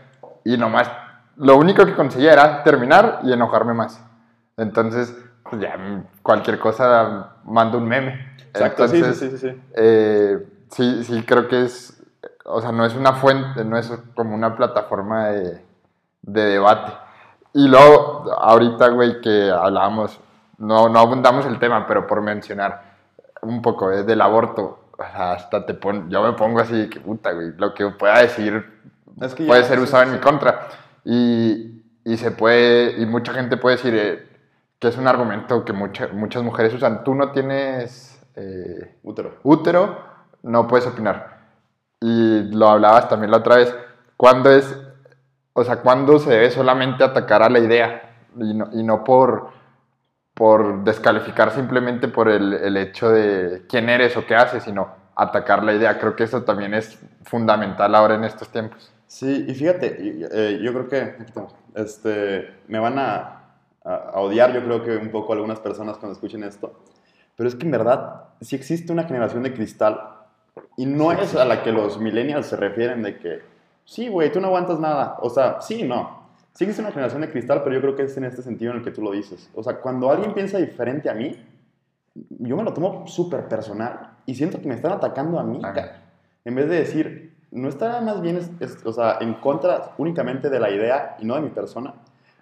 y nomás lo único que conseguía era terminar y enojarme más. Entonces, pues ya cualquier cosa mando un meme. Exacto, sí, sí, sí. Sí. Eh, sí, sí, creo que es, o sea, no es una fuente, no es como una plataforma de, de debate. Y luego, ahorita, güey, que hablábamos, no, no abundamos el tema, pero por mencionar un poco eh, del aborto, hasta te pon, yo me pongo así, que puta, güey, lo que pueda decir puede ser usado en mi contra. Y, y, se puede, y mucha gente puede decir eh, que es un argumento que mucha, muchas mujeres usan. Tú no tienes eh, útero. útero, no puedes opinar. Y lo hablabas también la otra vez. ¿Cuándo es, o sea, cuándo se debe solamente atacar a la idea y no, y no por por descalificar simplemente por el, el, hecho de quién eres o qué haces, sino atacar la idea. Creo que eso también es fundamental ahora en estos tiempos. Sí, y fíjate, eh, yo creo que este, me van a, a, odiar, yo creo que un poco algunas personas cuando escuchen esto, pero es que en verdad sí existe una generación de cristal y no es a la que los millennials se refieren de que, sí, güey, tú no aguantas nada. O sea, sí, no sí es una generación de cristal, pero yo creo que es en este sentido en el que tú lo dices. O sea, cuando alguien piensa diferente a mí, yo me lo tomo súper personal y siento que me están atacando a mí. En vez de decir, no está más bien o sea, en contra únicamente de la idea y no de mi persona.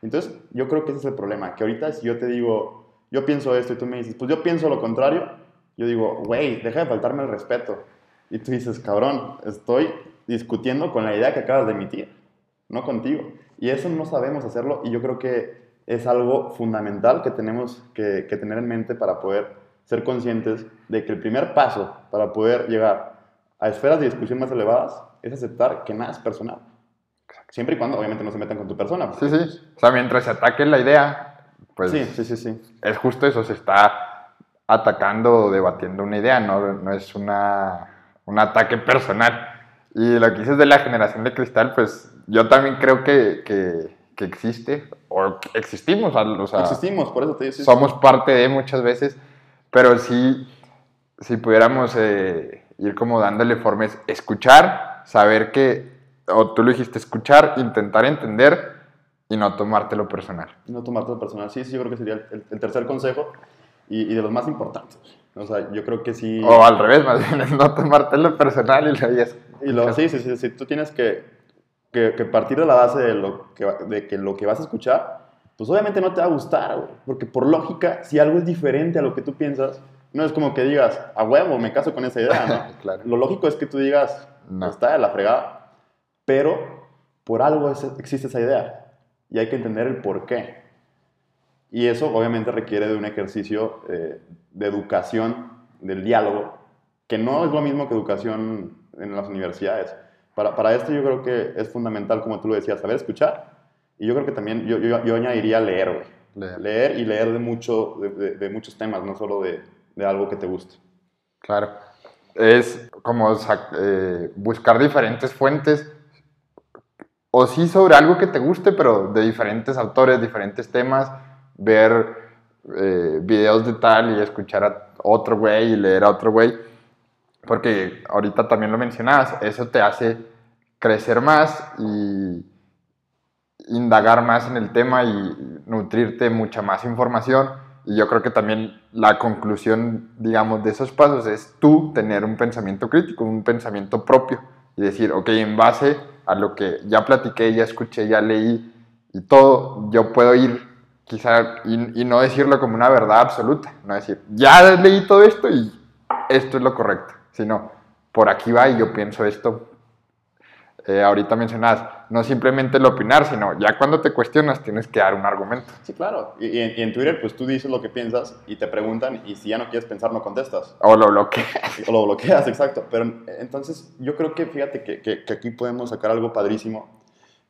Entonces, yo creo que ese es el problema, que ahorita si yo te digo, yo pienso esto y tú me dices, pues yo pienso lo contrario, yo digo, güey, deja de faltarme el respeto. Y tú dices, cabrón, estoy discutiendo con la idea que acabas de emitir, no contigo. Y eso no sabemos hacerlo y yo creo que es algo fundamental que tenemos que, tener en mente para poder ser conscientes de que el primer paso para poder llegar a esferas de discusión más elevadas es aceptar que nada es personal. Siempre y cuando obviamente no se metan con tu persona. Sí, sí. O sea, mientras se ataque la idea, pues sí, sí, sí, sí. es justo eso, se está atacando o debatiendo una idea, no, no es una, un ataque personal. Y lo que dices de la generación de cristal, pues yo también creo que, que, que existe, o existimos, o sea, existimos, por eso te digo. Somos parte de muchas veces, pero sí, si pudiéramos eh, ir como dándole formas, escuchar, saber que, o tú lo dijiste, escuchar, intentar entender y no tomártelo personal. No tomártelo personal, sí, sí, yo creo que sería el, tercer consejo y, y, de los más importantes. O sea, yo creo que sí. O al revés, más bien, es no tomártelo personal y lo y lo, sí, sí, sí, sí, tú tienes que que, partir de la base de, lo que, de que lo que vas a escuchar, pues obviamente no te va a gustar, Porque por lógica, si algo es diferente a lo que tú piensas, no es como que digas, a huevo, me caso con esa idea, ¿no? claro. Lo lógico es que tú digas, no. está de la fregada, pero por algo existe esa idea y hay que entender el por qué. Y eso obviamente requiere de un ejercicio eh, de educación, del diálogo, que no es lo mismo que educación en las universidades. Para, para, esto yo creo que es fundamental, como tú lo decías, saber escuchar. Y yo creo que también yo, yo, yo añadiría leer, güey. Leer. y leer de, mucho, de, de, muchos temas, no solo de, de, algo que te guste. Claro. Es como eh, buscar diferentes fuentes, o sí sobre algo que te guste, pero de diferentes autores, diferentes temas, ver eh, videos de tal y escuchar a otro güey y leer a otro güey porque ahorita también lo mencionabas, eso te hace crecer más y indagar más en el tema y nutrirte mucha más información. Y yo creo que también la conclusión, digamos, de esos pasos es tú tener un pensamiento crítico, un pensamiento propio y decir, ok, en base a lo que ya platiqué, ya escuché, ya leí y todo, yo puedo ir quizá y, y no decirlo como una verdad absoluta, no decir, ya leí todo esto y esto es lo correcto sino por aquí va y yo pienso esto. Eh, ahorita mencionabas, no simplemente el opinar, sino ya cuando te cuestionas tienes que dar un argumento. Sí, claro. Y, en, Twitter, pues tú dices lo que piensas y te preguntan y si ya no quieres pensar, no contestas. O lo bloqueas. O lo bloqueas, exacto. Pero entonces yo creo que, fíjate que, que, aquí podemos sacar algo padrísimo,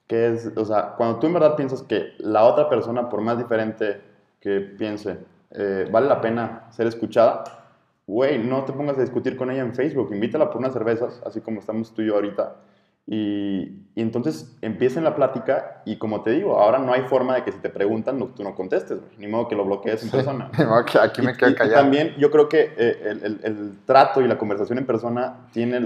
que es, o sea, cuando tú en verdad piensas que la otra persona, por más diferente que piense, eh, vale la pena ser escuchada, güey, no te pongas a discutir con ella en Facebook, invítala por unas cervezas, así como estamos tú y yo ahorita, y, y, entonces empiecen la plática y como te digo, ahora no hay forma de que si te preguntan no, tú no contestes, ni modo que lo bloquees en persona. Ni modo que aquí me quedo callado. Y, también yo creo que eh, el, el, el, trato y la conversación en persona tiene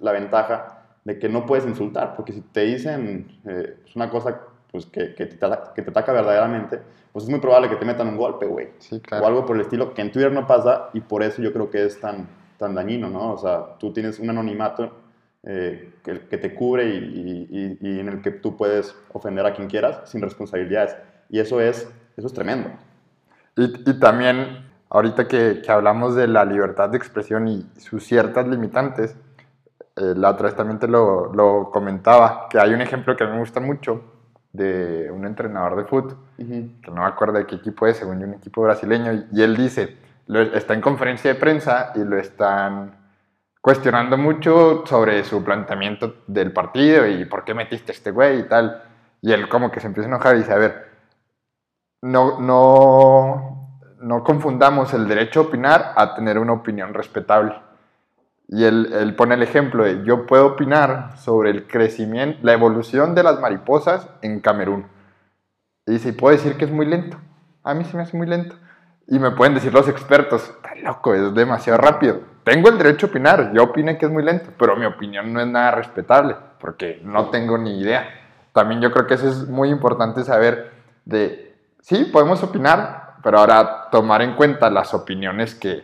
la ventaja de que no puedes insultar, porque si te dicen eh, una cosa pues, que, que, te, que te ataca verdaderamente, pues es muy probable que te metan un golpe, güey. Sí, claro. O algo por el estilo, que en Twitter no pasa y por eso yo creo que es tan, tan dañino, ¿no? O sea, tú tienes un anonimato eh, que, que, te cubre y, y, y, en el que tú puedes ofender a quien quieras sin responsabilidades. Y eso es, eso es tremendo. Y, también, ahorita que, que, hablamos de la libertad de expresión y sus ciertas limitantes, eh, la otra vez también te lo, lo, comentaba, que hay un ejemplo que a mí me gusta mucho de un entrenador de fútbol, uh -huh. que no me acuerdo de qué equipo es, según yo un equipo brasileño, y, y él dice, lo, está en conferencia de prensa y lo están cuestionando mucho sobre su planteamiento del partido y por qué metiste a este güey y tal. Y él como que se empieza a enojar y dice, a ver, no, no, no confundamos el derecho a opinar a tener una opinión respetable. Y él, él, pone el ejemplo de, yo puedo opinar sobre el crecimiento, la evolución de las mariposas en Camerún. Y dice, puedo decir que es muy lento. A mí se me hace muy lento. Y me pueden decir los expertos, está loco, es demasiado rápido. Tengo el derecho a opinar, yo opino que es muy lento, pero mi opinión no es nada respetable, porque no tengo ni idea. También yo creo que eso es muy importante saber de, sí, podemos opinar, pero ahora tomar en cuenta las opiniones que,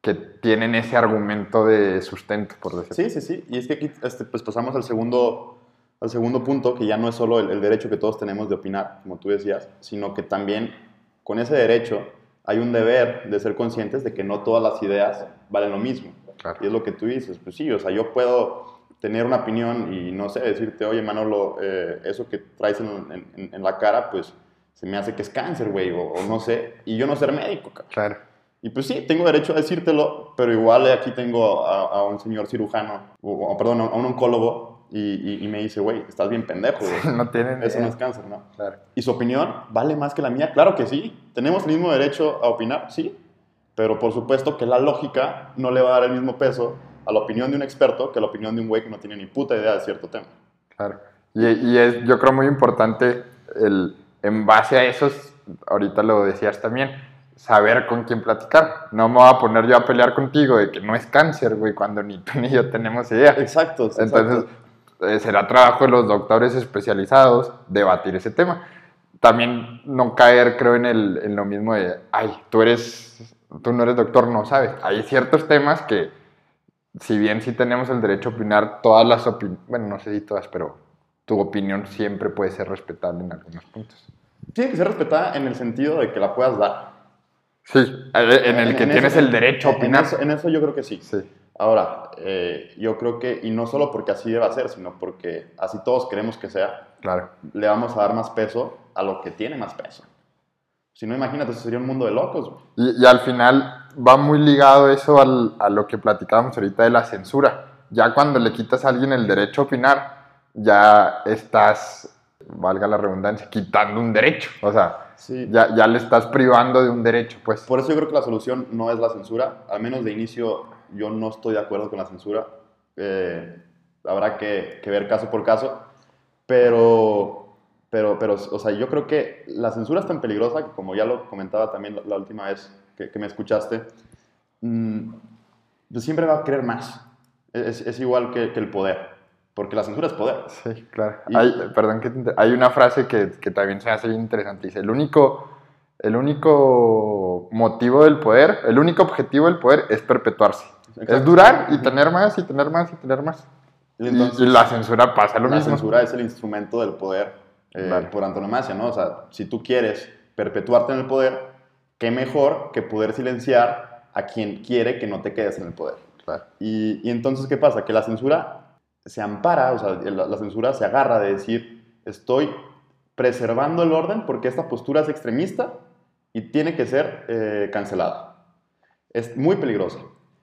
que tienen ese argumento de sustento, por decirlo Sí, sí, sí. Y es que aquí este, pues pasamos al segundo, al segundo punto, que ya no es solo el, el derecho que todos tenemos de opinar, como tú decías, sino que también con ese derecho hay un deber de ser conscientes de que no todas las ideas valen lo mismo. Claro. Y es lo que tú dices, pues sí, o sea, yo puedo tener una opinión y no sé, decirte, oye Manolo, eh, eso que traes en, en, en, la cara, pues se me hace que es cáncer, güey, o, o, no sé, y yo no ser médico, cabrón. Claro. Y pues sí, tengo derecho a decírtelo, pero igual aquí tengo a, a un señor cirujano, o, o, perdón, a un oncólogo y, y, y, me dice, güey, estás bien pendejo, güey. no tienen Eso no es cáncer, ¿no? Claro. ¿Y su opinión vale más que la mía? Claro que sí. ¿Tenemos el mismo derecho a opinar? Sí. Pero por supuesto que la lógica no le va a dar el mismo peso a la opinión de un experto que a la opinión de un güey que no tiene ni puta idea de cierto tema. Claro. Y, y es, yo creo, muy importante el, en base a esos, ahorita lo decías también, saber con quién platicar. No me voy a poner yo a pelear contigo de que no es cáncer, güey, cuando ni tú ni yo tenemos idea. Exacto. Entonces, exacto. Eh, será trabajo de los doctores especializados debatir ese tema. También no caer, creo, en, el, en lo mismo de, ay, tú eres, tú no eres doctor, no sabes. Hay ciertos temas que, si bien sí tenemos el derecho a opinar, todas las opiniones, bueno, no sé si todas, pero tu opinión siempre puede ser respetable en algunos puntos. Tiene que ser respetada en el sentido de que la puedas dar. Sí, en el que en tienes eso, el derecho a opinar. En eso, en eso, yo creo que sí. Sí. Ahora, eh, yo creo que, y no solo porque así deba ser, sino porque así todos queremos que sea, claro. le vamos a dar más peso a lo que tiene más peso. Si no, imagínate, eso sería un mundo de locos. Y, y, al final va muy ligado eso al, a lo que platicábamos ahorita de la censura. Ya cuando le quitas a alguien el derecho a opinar, ya estás, valga la redundancia, quitando un derecho. O sea, sí. ya, ya le estás privando de un derecho, pues. Por eso yo creo que la solución no es la censura, al menos de inicio yo no estoy de acuerdo con la censura. Eh, habrá que, que, ver caso por caso. Pero, pero, pero, o sea, yo creo que la censura es tan peligrosa que, como ya lo comentaba también la, la última vez que, que, me escuchaste, mmm, siempre va a querer más. Es, es igual que, que, el poder. Porque la censura es poder. Sí, claro. Y, hay, perdón, que hay una frase que, que también se hace interesante. Dice, el único el único motivo del poder, el único objetivo del poder es perpetuarse. Exacto. Es durar y tener más y tener más y tener más. Y, Entonces, y, la censura pasa lo la mismo. La censura es el instrumento del poder eh, vale. por antonomasia, ¿no? O sea, si tú quieres perpetuarte en el poder, qué mejor que poder silenciar a quien quiere que no te quedes en el poder. Claro. Y, y, entonces, ¿qué pasa? Que la censura se ampara, o sea, la, la censura se agarra de decir, estoy preservando el orden porque esta postura es extremista y tiene que ser eh, cancelada. Es muy peligrosa.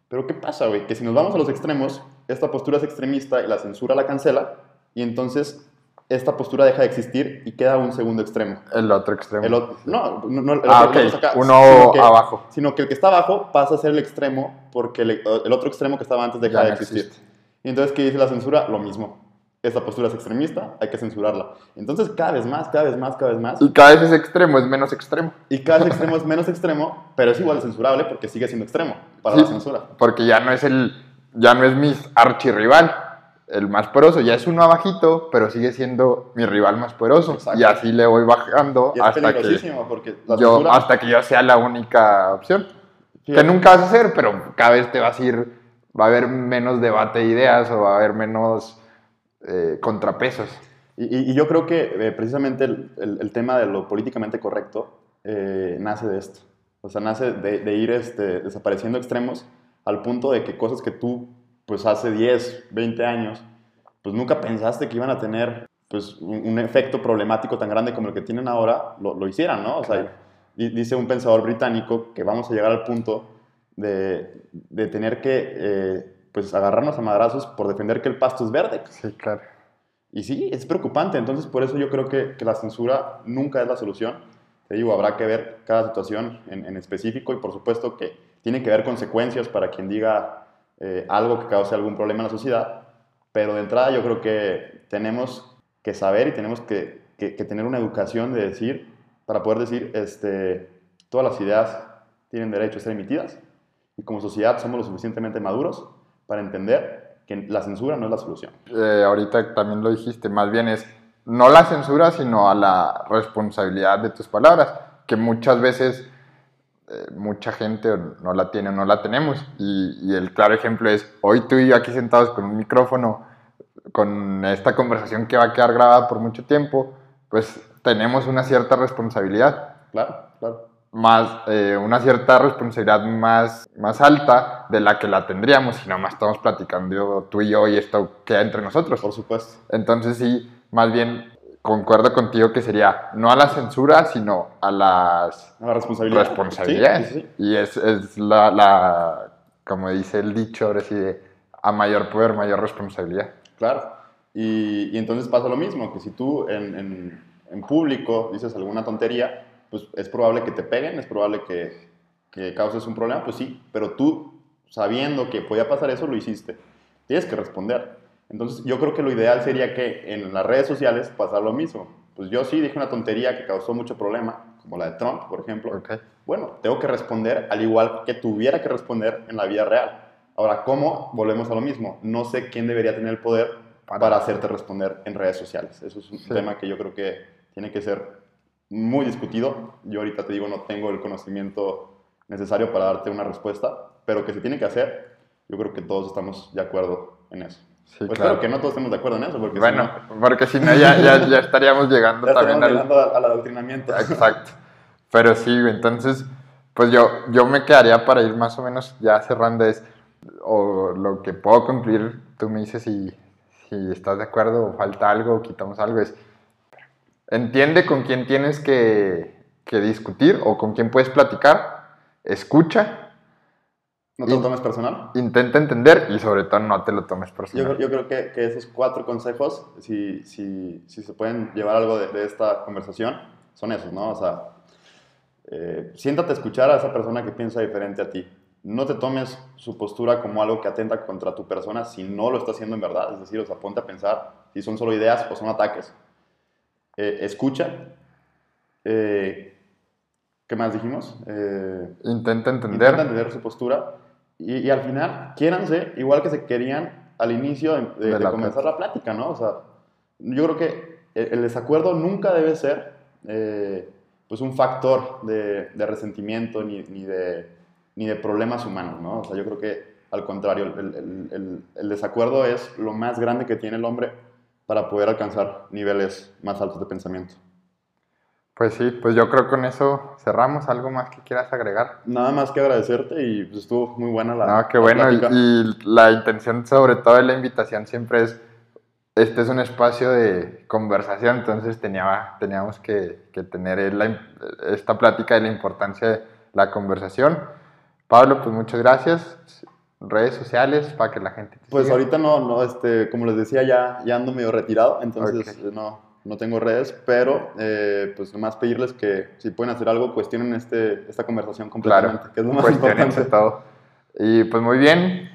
Pero ¿qué pasa, güey? Que si nos vamos a los extremos, esta postura es extremista y la censura la cancela, y entonces esta postura deja de existir y queda un segundo extremo. El otro extremo. El otro, no, no, no, el ah, otro ok. es acá, Uno sino que- abajo. Sino que el que está abajo pasa a ser el extremo porque el, el otro extremo que estaba antes deja Ya de existir. existe. Y entonces, ¿qué dice la censura? Lo mismo. Esta postura es extremista, hay que censurarla. Entonces, cada vez más, cada vez más, cada vez más. Y cada vez ese extremo es menos extremo. Y cada extremo es menos extremo, pero es igual censurable porque sigue siendo extremo para Sí. la censura. Porque ya no es el. Ya no es mi archirrival, el más poderoso. Ya es uno abajito, pero sigue siendo mi rival más poderoso. Exacto. Y así le voy bajando Y es hasta que. porque la Yo, censura... hasta que yo sea la única opción. Que nunca vas a ser, pero cada vez te vas a ir. Va a haber menos debate de ideas o va a haber menos eh, contrapesos. Y, y- yo creo que eh, precisamente el, el- el tema de lo políticamente correcto eh, nace de esto. O sea, nace de, de ir este, desapareciendo extremos al punto de que cosas que tú, pues hace 10, 20 años, pues nunca pensaste que iban a tener pues, un, un efecto problemático tan grande como el que tienen ahora, lo, lo hicieran, ¿no? O sea, Claro. dice un pensador británico que vamos a llegar al punto de, de tener que eh, pues agarrarnos a madrazos por defender que el pasto es verde. Sí, claro. Y sí, es preocupante. Entonces, por eso yo creo que, que la censura nunca es la solución. Te digo, habrá que ver cada situación en, en específico y por supuesto que tiene que haber consecuencias para quien diga eh, algo que cause algún problema en la sociedad. Pero de entrada yo creo que tenemos que saber y tenemos que, que- que tener una educación de decir, para poder decir, este, todas las ideas tienen derecho a ser emitidas y como sociedad somos lo suficientemente maduros para entender que la censura no es la solución. eh, ahorita también lo dijiste, más bien es no la censura, sino a la responsabilidad de tus palabras, que muchas veces eh, mucha gente no la tiene o no la tenemos. Y, y el claro ejemplo es, hoy tú y yo aquí sentados con un micrófono, con esta conversación que va a quedar grabada por mucho tiempo, pues tenemos una cierta responsabilidad Claro, claro. Más, eh, una cierta responsabilidad más, más alta de la que la tendríamos si nada más estamos platicando tú y yo y esto queda entre nosotros. Por supuesto. Entonces sí, más bien concuerdo contigo que sería no a la censura, sino a las La responsabilidad. responsabilidades. Sí, sí, sí. Y es, es la, la, como dice el dicho, ahora sí, a mayor poder, mayor responsabilidad. Claro. Y, y entonces pasa lo mismo, que si tú en, en- en público dices alguna tontería, pues es probable que te peguen, es probable que, que causes un problema, pues sí, pero tú, sabiendo que podía pasar eso, lo hiciste. Tienes que responder. Entonces yo creo que lo ideal sería que en las redes sociales pasara lo mismo. Pues yo sí dije una tontería que causó mucho problema, como la de Trump, por ejemplo. ¿ok? Bueno, tengo que responder al igual que tuviera que responder en la vida real. Ahora, ¿cómo? Volvemos a lo mismo. No sé quién debería tener el poder Para- para, hacerte responder en redes sociales. Eso es un Sí. tema que yo creo que tiene que ser muy discutido. Yo ahorita te digo, no tengo el conocimiento necesario para darte una respuesta, pero que se tiene que hacer. Yo creo que todos estamos de acuerdo en eso. Sí, Pues claro. espero que no todos estemos de acuerdo en eso, porque Bueno, si no, porque si no ya, ya, ya estaríamos llegando ya también al, llegando al, al adoctrinamiento. Exacto. Pero sí, entonces, pues yo, yo me quedaría para ir más o menos ya cerrando es, o lo que puedo concluir, tú me dices si, si estás de acuerdo o falta algo o quitamos algo, es, entiende con quién tienes que, que discutir o con quién puedes platicar, escucha, No te lo tomes personal. intenta entender y sobre todo no te lo tomes Yo, personal. creo- yo creo que, que esos cuatro consejos, si, si, si se pueden llevar algo de, de esta conversación, son esos, ¿no? O sea, eh, siéntate a escuchar a esa persona que piensa diferente a ti. No te tomes su postura como algo que atenta contra tu persona si no lo está haciendo en verdad. Es decir, o sea, ponte a pensar si son solo ideas o son ataques. Eh, escucha. Eh, ¿Qué más dijimos? Eh, Intenta entender. Intenta entender su postura y, y al final, quiéranse igual que se querían al inicio de, de- De la comenzar la plática, ¿no? O sea, yo creo que el, el desacuerdo nunca debe ser eh, pues un factor de, de resentimiento ni, ni de, ni de problemas humanos, ¿no? O sea, yo creo que al contrario, el, el- el- el desacuerdo es lo más grande que tiene el hombre para poder alcanzar niveles más altos de pensamiento. Pues sí, pues yo creo que con eso cerramos. ¿Algo más que quieras agregar? Nada más que agradecerte y pues, estuvo muy buena la No, qué la bueno. Y, plática. y la intención, sobre todo de la invitación, siempre es: este es un espacio de conversación, entonces tenía, teníamos que, que tener la esta plática de la importancia de la conversación. Pablo, pues muchas gracias. Redes sociales para que la gente te Pues siga. ahorita no, no, este, como les decía, ya, ya ando medio retirado, entonces eh, no, no tengo redes, pero eh, pues nomás pedirles que si pueden hacer algo, cuestionen este, esta conversación completamente, Claro, que es lo más importante. todo. Y pues muy bien,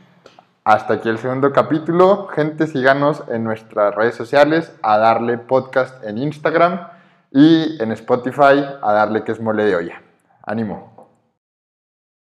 hasta aquí el segundo capítulo. Gente, síganos en nuestras redes sociales, a darle podcast en Instagram y en Spotify, a darle que es mole de olla. Ánimo.